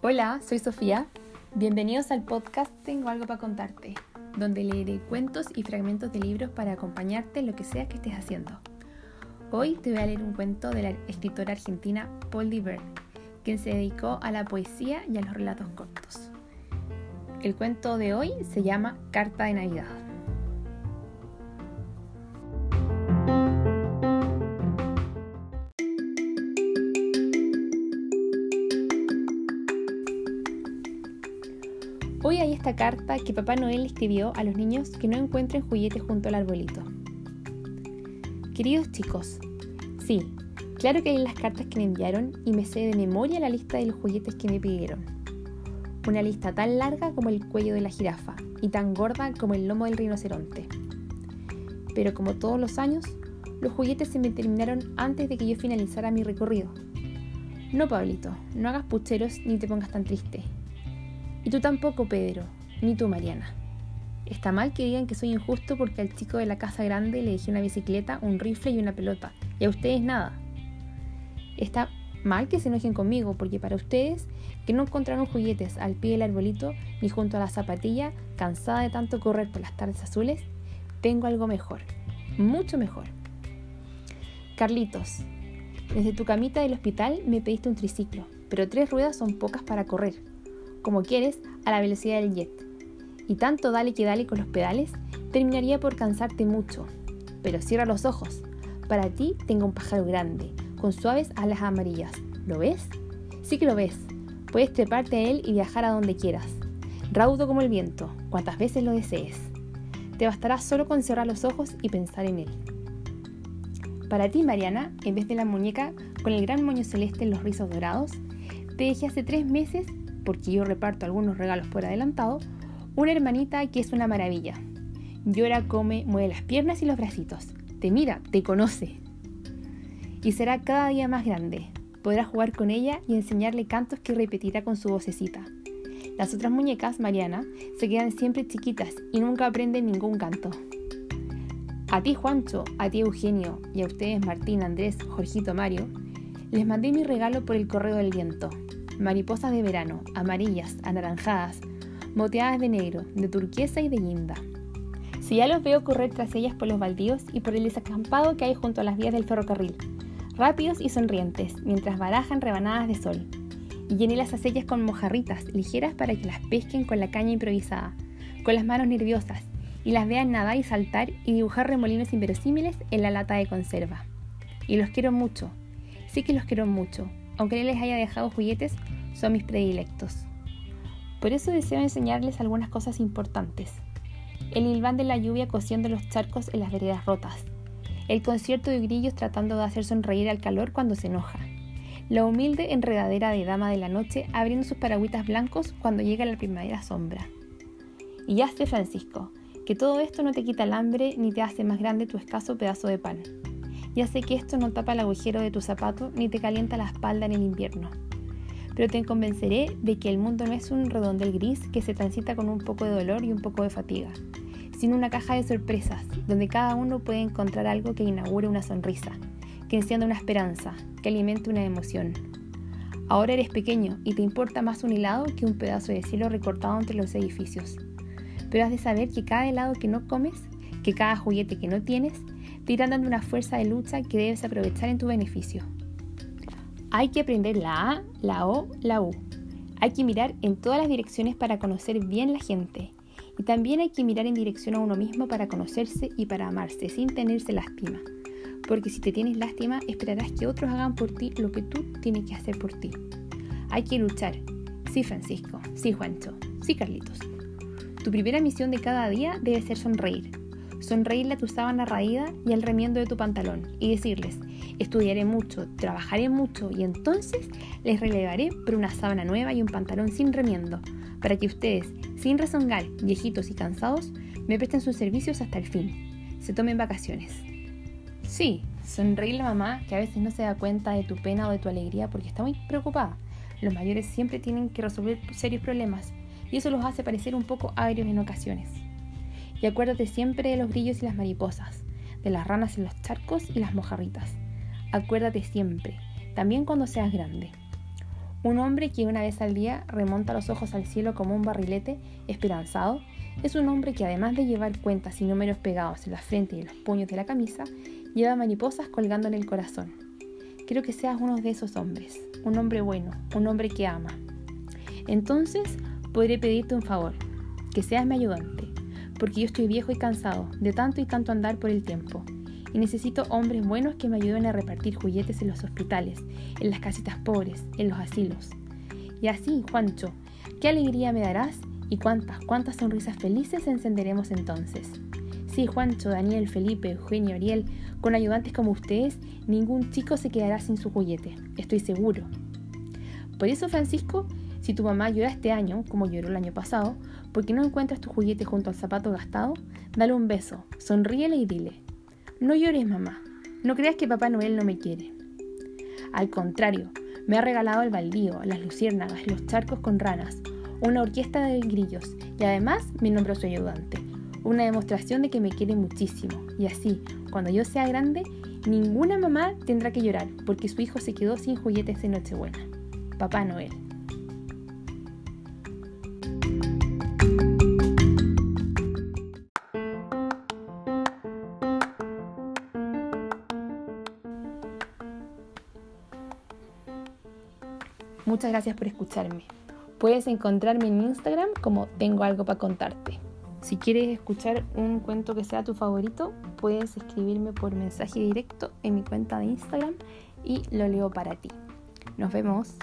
Hola, soy Sofía. Bienvenidos al podcast Tengo algo para contarte, donde leeré cuentos y fragmentos de libros para acompañarte en lo que sea que estés haciendo. Hoy te voy a leer un cuento de la escritora argentina Paul Diver, quien se dedicó a la poesía y a los relatos cortos. El cuento de hoy se llama Carta de Navidad. Hoy hay esta carta que Papá Noel escribió a los niños que no encuentren juguetes junto al arbolito. Queridos chicos, sí, claro que hay las cartas que me enviaron y me sé de memoria la lista de los juguetes que me pidieron. Una lista tan larga como el cuello de la jirafa y tan gorda como el lomo del rinoceronte. Pero como todos los años, los juguetes se me terminaron antes de que yo finalizara mi recorrido. No, Pablito, no hagas pucheros ni te pongas tan triste. Y tú tampoco, Pedro, ni tú, Mariana. Está mal que digan que soy injusto porque al chico de la casa grande le dejé una bicicleta, un rifle y una pelota, y a ustedes nada. Está mal que se enojen conmigo porque para ustedes, que no encontraron juguetes al pie del arbolito ni junto a la zapatilla, cansada de tanto correr por las tardes azules, tengo algo mejor, mucho mejor. Carlitos, desde tu camita del hospital me pediste un triciclo, pero tres ruedas son pocas para correr como quieres, a la velocidad del jet. Y tanto dale que dale con los pedales, terminaría por cansarte mucho. Pero cierra los ojos. Para ti tengo un pájaro grande, con suaves alas amarillas. ¿Lo ves? Sí que lo ves. Puedes treparte a él y viajar a donde quieras. Raudo como el viento, cuantas veces lo desees. Te bastará solo con cerrar los ojos y pensar en él. Para ti, Mariana, en vez de la muñeca con el gran moño celeste en los rizos dorados, te dejé hace tres meses porque yo reparto algunos regalos por adelantado, una hermanita que es una maravilla. Llora, come, mueve las piernas y los bracitos. Te mira, te conoce. Y será cada día más grande. Podrás jugar con ella y enseñarle cantos que repetirá con su vocecita. Las otras muñecas, Mariana, se quedan siempre chiquitas y nunca aprenden ningún canto. A ti, Juancho, a ti, Eugenio, y a ustedes, Martín, Andrés, Jorgito, Mario, les mandé mi regalo por el correo del viento mariposas de verano, amarillas, anaranjadas, moteadas de negro, de turquesa y de guinda. Si ya los veo correr tras ellas por los baldíos y por el desacampado que hay junto a las vías del ferrocarril, rápidos y sonrientes, mientras barajan rebanadas de sol. Y llené las aceillas con mojarritas ligeras para que las pesquen con la caña improvisada, con las manos nerviosas, y las vean nadar y saltar y dibujar remolinos inverosímiles en la lata de conserva. Y los quiero mucho, sí que los quiero mucho, aunque les haya dejado juguetes, son mis predilectos. Por eso deseo enseñarles algunas cosas importantes. El hilván de la lluvia cosiendo los charcos en las veredas rotas. El concierto de grillos tratando de hacer sonreír al calor cuando se enoja. La humilde enredadera de dama de la noche abriendo sus paragüitas blancos cuando llega la primavera sombra. Y sé, Francisco, que todo esto no te quita el hambre ni te hace más grande tu escaso pedazo de pan. Ya sé que esto no tapa el agujero de tu zapato ni te calienta la espalda en el invierno. Pero te convenceré de que el mundo no es un redondel gris que se transita con un poco de dolor y un poco de fatiga, sino una caja de sorpresas donde cada uno puede encontrar algo que inaugure una sonrisa, que encienda una esperanza, que alimente una emoción. Ahora eres pequeño y te importa más un helado que un pedazo de cielo recortado entre los edificios. Pero has de saber que cada helado que no comes, que cada juguete que no tienes, te dando una fuerza de lucha que debes aprovechar en tu beneficio. Hay que aprender la A, la O, la U. Hay que mirar en todas las direcciones para conocer bien la gente. Y también hay que mirar en dirección a uno mismo para conocerse y para amarse sin tenerse lástima. Porque si te tienes lástima, esperarás que otros hagan por ti lo que tú tienes que hacer por ti. Hay que luchar. Sí, Francisco. Sí, Juancho. Sí, Carlitos. Tu primera misión de cada día debe ser sonreír sonreírle a tu sábana raída y al remiendo de tu pantalón y decirles, estudiaré mucho, trabajaré mucho y entonces les relevaré por una sábana nueva y un pantalón sin remiendo, para que ustedes, sin rezongar, viejitos y cansados, me presten sus servicios hasta el fin. Se tomen vacaciones. Sí, sonreírle a mamá que a veces no se da cuenta de tu pena o de tu alegría porque está muy preocupada. Los mayores siempre tienen que resolver serios problemas y eso los hace parecer un poco agrios en ocasiones. Y acuérdate siempre de los grillos y las mariposas, de las ranas en los charcos y las mojarritas. Acuérdate siempre, también cuando seas grande. Un hombre que una vez al día remonta los ojos al cielo como un barrilete esperanzado es un hombre que además de llevar cuentas y números pegados en la frente y en los puños de la camisa, lleva mariposas colgando en el corazón. Quiero que seas uno de esos hombres, un hombre bueno, un hombre que ama. Entonces podré pedirte un favor, que seas mi ayudante, porque yo estoy viejo y cansado de tanto y tanto andar por el tiempo, y necesito hombres buenos que me ayuden a repartir juguetes en los hospitales, en las casitas pobres, en los asilos. Y así, Juancho, qué alegría me darás y cuántas, cuántas sonrisas felices encenderemos entonces. Sí, Juancho, Daniel, Felipe, Eugenio, Ariel, con ayudantes como ustedes, ningún chico se quedará sin su juguete, estoy seguro. Por eso, Francisco, si tu mamá llora este año, como lloró el año pasado, porque no encuentras tu juguete junto al zapato gastado, dale un beso, sonríele y dile, no llores mamá, no creas que Papá Noel no me quiere. Al contrario, me ha regalado el baldío, las luciérnagas, los charcos con ranas, una orquesta de grillos y además me nombró su ayudante. Una demostración de que me quiere muchísimo y así, cuando yo sea grande, ninguna mamá tendrá que llorar porque su hijo se quedó sin juguetes de Nochebuena. Papá Noel. Muchas gracias por escucharme. Puedes encontrarme en Instagram como tengo algo para contarte. Si quieres escuchar un cuento que sea tu favorito, puedes escribirme por mensaje directo en mi cuenta de Instagram y lo leo para ti. Nos vemos.